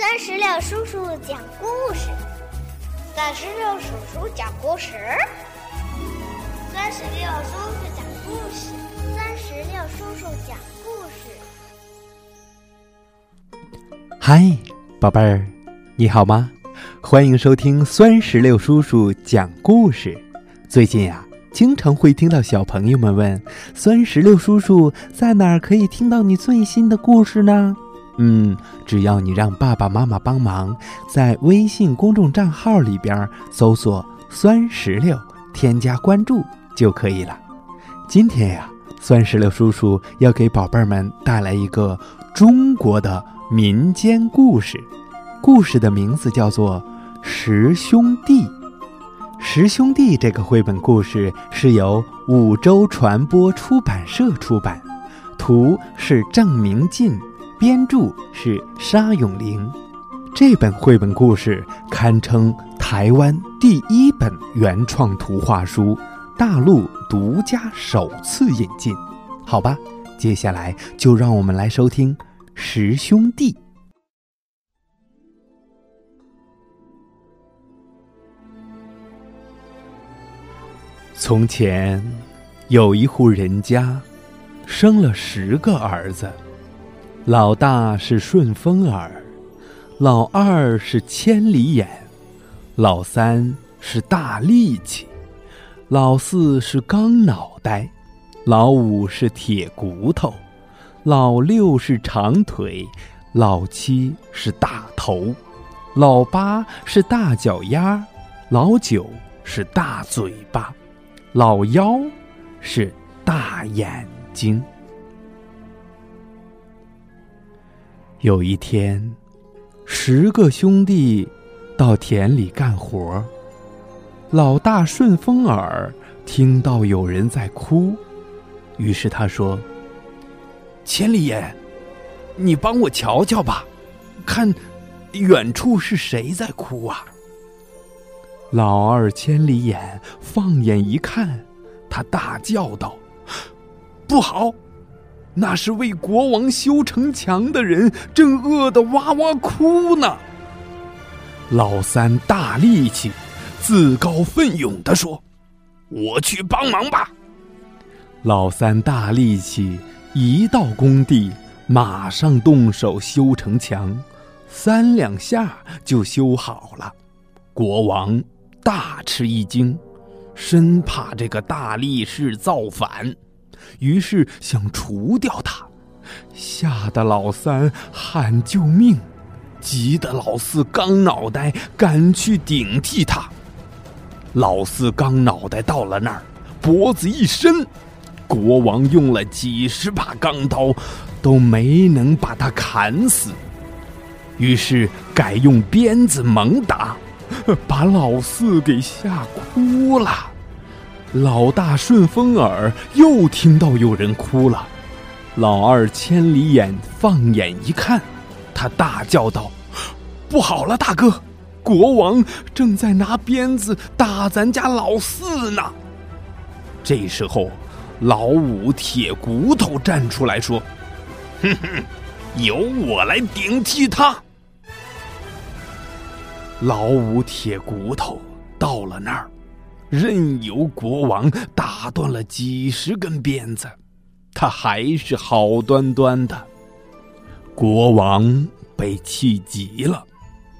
三十六叔叔讲故事，三十六叔叔讲故事，三十六叔叔讲故事，三十六叔叔讲故事。嗨，宝贝儿，你好吗？欢迎收听酸石榴叔叔讲故事。最近呀，经常会听到小朋友们问：酸石榴叔叔在哪儿可以听到你最新的故事呢？嗯，只要你让爸爸妈妈帮忙，在微信公众账号里边搜索“酸石榴”，添加关注就可以了。今天呀，酸石榴叔叔要给宝贝儿们带来一个中国的民间故事，故事的名字叫做《十兄弟》。《十兄弟》这个绘本故事是由五洲传播出版社出版，图是郑明进。编著是沙永玲，这本绘本故事堪称台湾第一本原创图画书，大陆独家首次引进。好吧，接下来就让我们来收听《十兄弟》。从前，有一户人家，生了十个儿子。老大是顺风耳，老二是千里眼，老三是大力气，老四是钢脑袋，老五是铁骨头，老六是长腿，老七是大头，老八是大脚丫，老九是大嘴巴，老幺是大眼睛。有一天，十个兄弟到田里干活。老大顺风耳听到有人在哭，于是他说：“千里眼，你帮我瞧瞧吧，看远处是谁在哭啊？”老二千里眼放眼一看，他大叫道：“不好！”那是为国王修城墙的人，正饿得哇哇哭呢。老三大力气，自告奋勇地说：“我去帮忙吧。”老三大力气一到工地，马上动手修城墙，三两下就修好了。国王大吃一惊，生怕这个大力士造反。于是想除掉他，吓得老三喊救命，急得老四钢脑袋赶去顶替他。老四钢脑袋到了那儿，脖子一伸，国王用了几十把钢刀，都没能把他砍死。于是改用鞭子猛打，把老四给吓哭了。老大顺风耳又听到有人哭了，老二千里眼放眼一看，他大叫道：“不好了，大哥，国王正在拿鞭子打咱家老四呢！”这时候，老五铁骨头站出来说：“哼哼，由我来顶替他。”老五铁骨头到了那儿。任由国王打断了几十根鞭子，他还是好端端的。国王被气急了，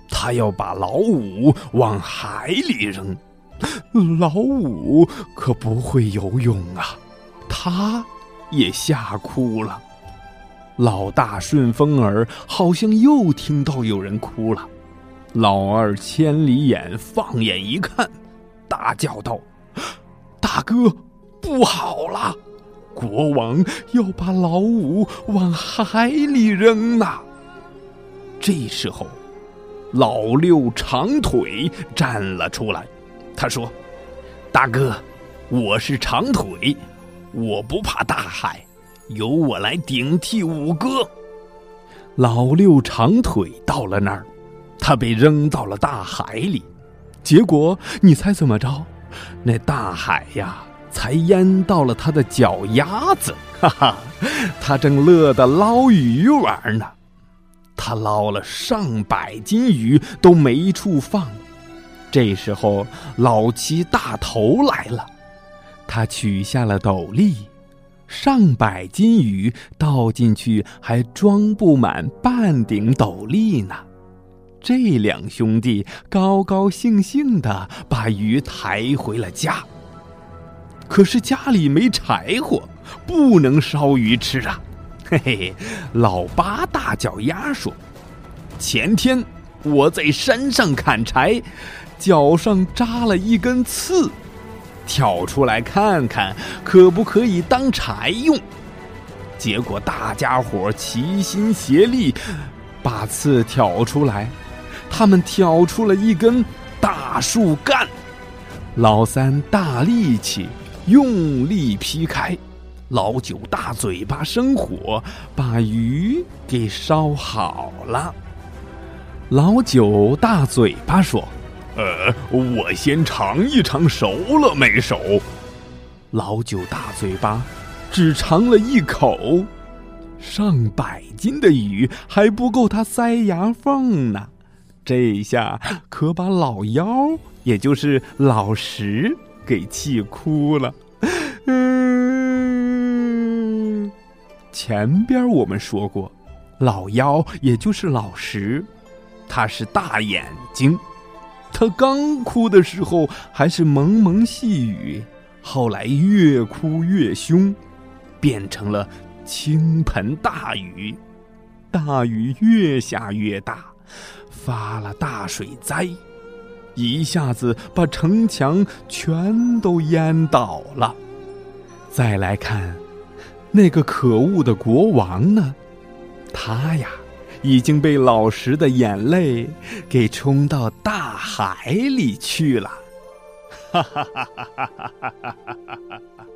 他要把老五往海里扔。老五可不会游泳啊，他也吓哭了。老大顺风耳好像又听到有人哭了，老二千里眼放眼一看。大叫道：“大哥，不好了！国王要把老五往海里扔呐！”这时候，老六长腿站了出来，他说：“大哥，我是长腿，我不怕大海，由我来顶替五哥。”老六长腿到了那儿，他被扔到了大海里。结果你猜怎么着？那大海呀，才淹到了他的脚丫子，哈哈，他正乐得捞鱼玩呢。他捞了上百斤鱼都没处放。这时候，老七大头来了，他取下了斗笠，上百斤鱼倒进去还装不满半顶斗笠呢。这两兄弟高高兴兴的把鱼抬回了家。可是家里没柴火，不能烧鱼吃啊！嘿嘿，老八大脚丫说：“前天我在山上砍柴。”脚上扎了一根刺，挑出来看看，可不可以当柴用？结果大家伙齐心协力，把刺挑出来。他们挑出了一根大树干，老三大力气用力劈开，老九大嘴巴生火，把鱼给烧好了。老九大嘴巴说。呃，我先尝一尝熟了没熟。老九大嘴巴只尝了一口，上百斤的鱼还不够他塞牙缝呢。这一下可把老妖，也就是老石，给气哭了。嗯，前边我们说过，老妖也就是老石，他是大眼睛。他刚哭的时候还是蒙蒙细雨，后来越哭越凶，变成了倾盆大雨。大雨越下越大，发了大水灾，一下子把城墙全都淹倒了。再来看，那个可恶的国王呢？他呀。已经被老石的眼泪给冲到大海里去了，哈哈哈哈哈哈哈哈哈！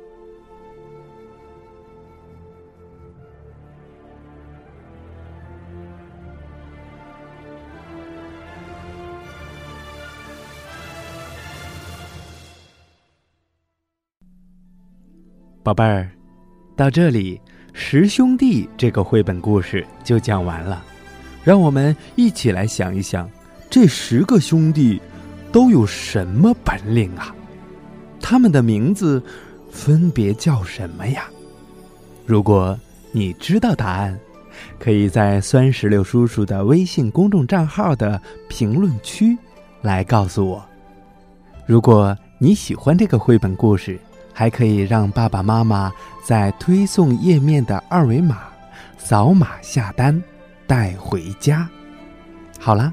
宝贝儿，到这里，十兄弟这个绘本故事就讲完了。让我们一起来想一想，这十个兄弟都有什么本领啊？他们的名字分别叫什么呀？如果你知道答案，可以在酸石榴叔叔的微信公众账号的评论区来告诉我。如果你喜欢这个绘本故事，还可以让爸爸妈妈在推送页面的二维码扫码下单。带回家。好了，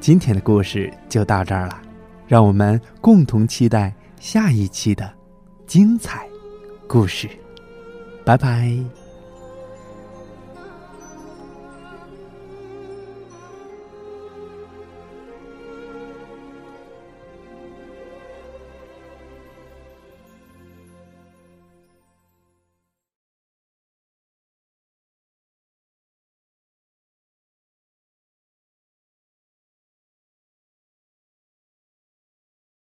今天的故事就到这儿了，让我们共同期待下一期的精彩故事。拜拜。